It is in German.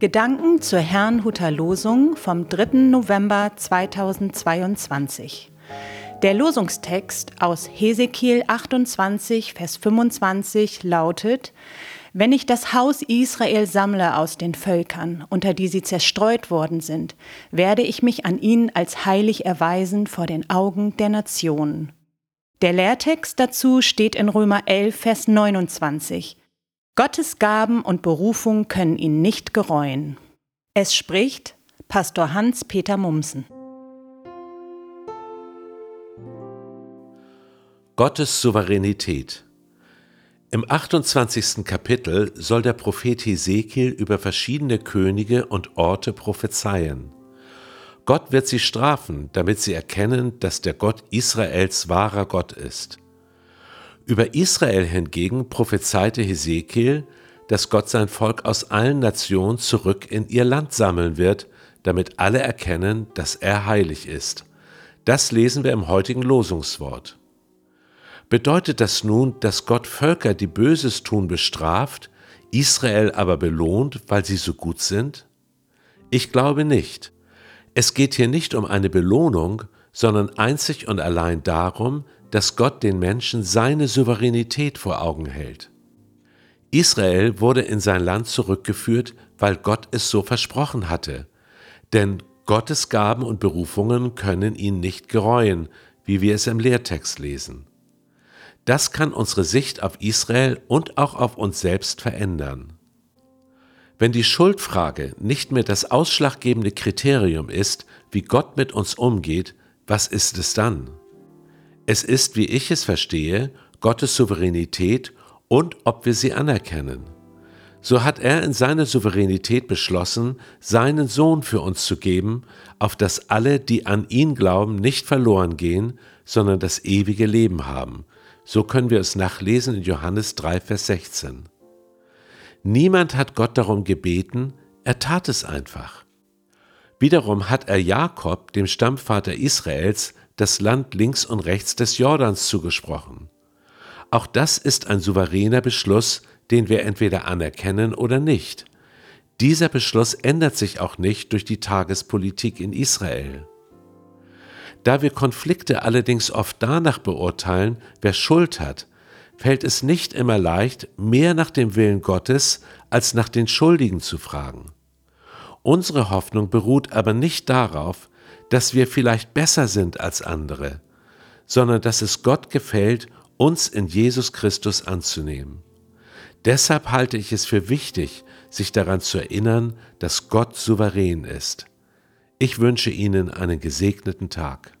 Gedanken zur Herrnhuter Losung vom 3. November 2022. Der Losungstext aus Hesekiel 28, Vers 25 lautet, Wenn ich das Haus Israel sammle aus den Völkern, unter die sie zerstreut worden sind, werde ich mich an ihnen als heilig erweisen vor den Augen der Nationen. Der Lehrtext dazu steht in Römer 11, Vers 29. Gottes Gaben und Berufung können ihn nicht gereuen. Es spricht Pastor Hans-Peter Mumsen. Gottes Souveränität. Im 28. Kapitel soll der Prophet Hesekiel über verschiedene Könige und Orte prophezeien. Gott wird sie strafen, damit sie erkennen, dass der Gott Israels wahrer Gott ist. Über Israel hingegen prophezeite Hesekiel, dass Gott sein Volk aus allen Nationen zurück in ihr Land sammeln wird, damit alle erkennen, dass er heilig ist. Das lesen wir im heutigen Losungswort. Bedeutet das nun, dass Gott Völker, die Böses tun, bestraft, Israel aber belohnt, weil sie so gut sind? Ich glaube nicht. Es geht hier nicht um eine Belohnung, sondern einzig und allein darum, dass Gott den Menschen seine Souveränität vor Augen hält. Israel wurde in sein Land zurückgeführt, weil Gott es so versprochen hatte. Denn Gottes Gaben und Berufungen können ihn nicht gereuen, wie wir es im Lehrtext lesen. Das kann unsere Sicht auf Israel und auch auf uns selbst verändern. Wenn die Schuldfrage nicht mehr das ausschlaggebende Kriterium ist, wie Gott mit uns umgeht, was ist es dann? Es ist, wie ich es verstehe, Gottes Souveränität und ob wir sie anerkennen. So hat er in seiner Souveränität beschlossen, seinen Sohn für uns zu geben, auf dass alle, die an ihn glauben, nicht verloren gehen, sondern das ewige Leben haben. So können wir es nachlesen in Johannes 3, Vers 16. Niemand hat Gott darum gebeten, er tat es einfach. Wiederum hat er Jakob, dem Stammvater Israels, das Land links und rechts des Jordans zugesprochen. Auch das ist ein souveräner Beschluss, den wir entweder anerkennen oder nicht. Dieser Beschluss ändert sich auch nicht durch die Tagespolitik in Israel. Da wir Konflikte allerdings oft danach beurteilen, wer Schuld hat, fällt es nicht immer leicht, mehr nach dem Willen Gottes als nach den Schuldigen zu fragen. Unsere Hoffnung beruht aber nicht darauf, dass wir vielleicht besser sind als andere, sondern dass es Gott gefällt, uns in Jesus Christus anzunehmen. Deshalb halte ich es für wichtig, sich daran zu erinnern, dass Gott souverän ist. Ich wünsche Ihnen einen gesegneten Tag.